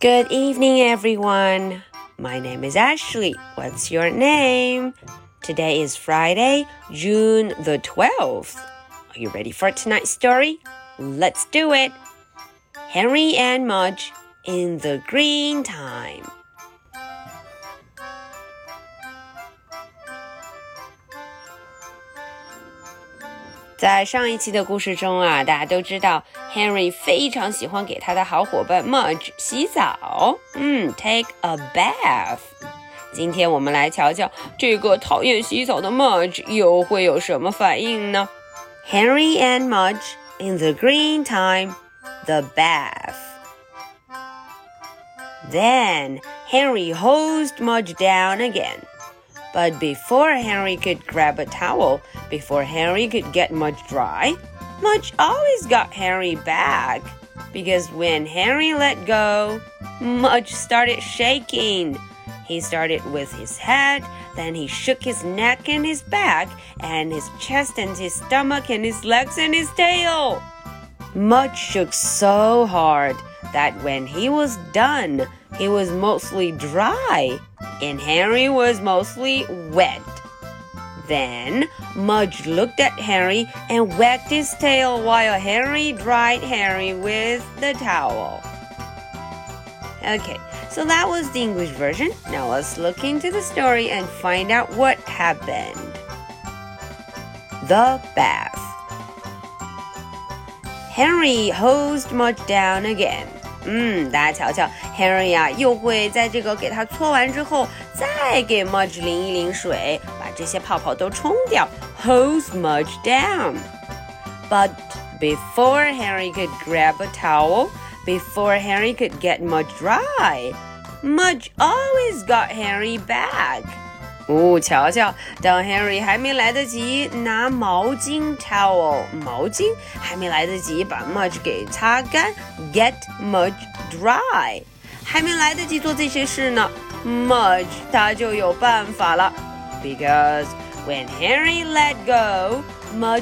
Good evening, everyone. My name is Ashley. What's your name? Today is Friday, June the 12th. Are you ready for tonight's story? Let's do it. Henry and Mudge in the green time. 在上一期的故事中啊，大家都知道 Henry 非常喜欢给他的好伙伴 Mudge 洗澡，嗯，take a bath。今天我们来瞧瞧这个讨厌洗澡的 Mudge 又会有什么反应呢？Henry and Mudge in the green time, the bath. Then Henry hosed Mudge down again. But before Henry could grab a towel, before Henry could get Mudge dry, Mudge always got Henry back. Because when Henry let go, Mudge started shaking. He started with his head, then he shook his neck and his back, and his chest and his stomach and his legs and his tail. Mudge shook so hard that when he was done, he was mostly dry and Harry was mostly wet. Then Mudge looked at Harry and wagged his tail while Harry dried Harry with the towel. Okay, so that was the English version. Now let's look into the story and find out what happened. The bath. Henry hosed Mudge down again. 嗯，大家瞧瞧，Henry 啊，又会在这个给它搓完之后，再给 Mudge 淋一淋水，把这些泡泡都冲掉，hose Mudge down. But before Henry could grab a towel, before Henry could get Mudge dry, Mudge always got Henry back. 哦，瞧瞧，当 Henry 还没来得及拿毛巾 towel 毛巾，还没来得及把 Mudge 给擦干，get Mudge dry，还没来得及做这些事呢，Mudge 他就有办法了，because when Henry let go，Mudge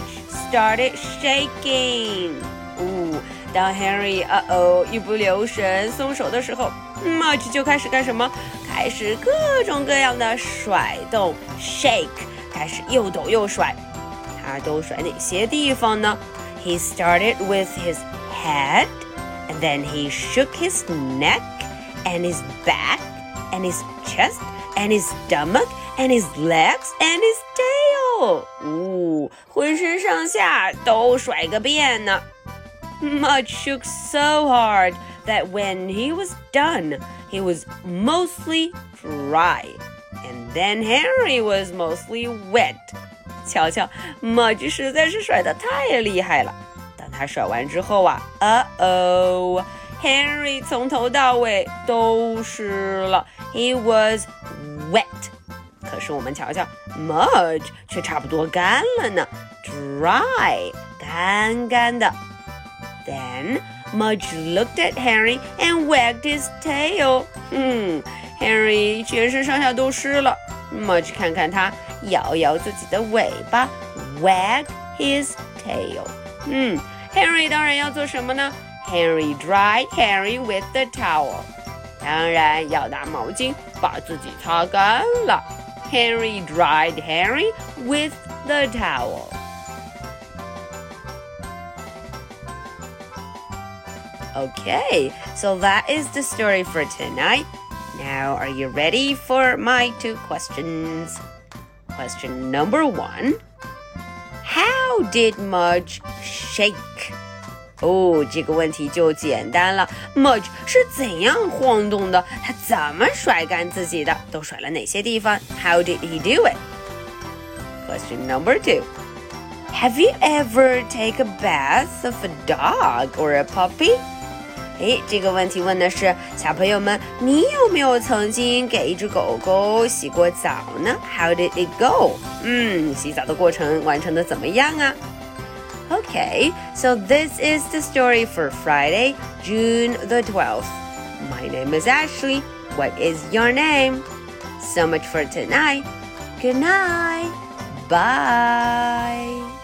started shaking。哦，当 Henry 呃哦一不留神松手的时候，Mudge 就开始干什么？ 开始各种各样的甩动，shake，开始又抖又甩。他都甩哪些地方呢？He started with his head, and then he shook his neck, and his back, and his chest, and his stomach, and his legs, and his tail。呜，浑身上下都甩个遍呢。Mudge shook so hard that when he was done, he was mostly dry, and then Henry was mostly wet. 瞧瞧，Mudge 实在是甩的太厉害了。当他甩完之后啊，呃哦，Henry 从头到尾都湿了，He was wet。可是我们瞧瞧，Mudge 却差不多干了呢，dry，干干的。Then Mudge looked at Henry and wagged his tail. 嗯，Henry 全身上下都湿了。Mudge 看看他，摇摇自己的尾巴，wag his tail. 嗯，Henry 当然要做什么呢？Henry dried Henry with the towel. 当然要拿毛巾把自己擦干了。Henry dried Henry with the towel. Okay, so that is the story for tonight. Now, are you ready for my two questions? Question number one How did Mudge shake? 哦，这个问题就简单了。Mudge 是怎样晃动的？他怎么甩干自己的？都甩了哪些地方？How did he do it? Question number two. Have you ever take a bath of a dog or a puppy? 诶，这个问题问的是小朋友们，你有没有曾经给一只狗狗洗过澡呢？How did it go？嗯，洗澡的过程完成的怎么样啊？Okay, so this is the story for Friday, June the 12th. My name is Ashley. What is your name? So much for tonight. Good night. Bye.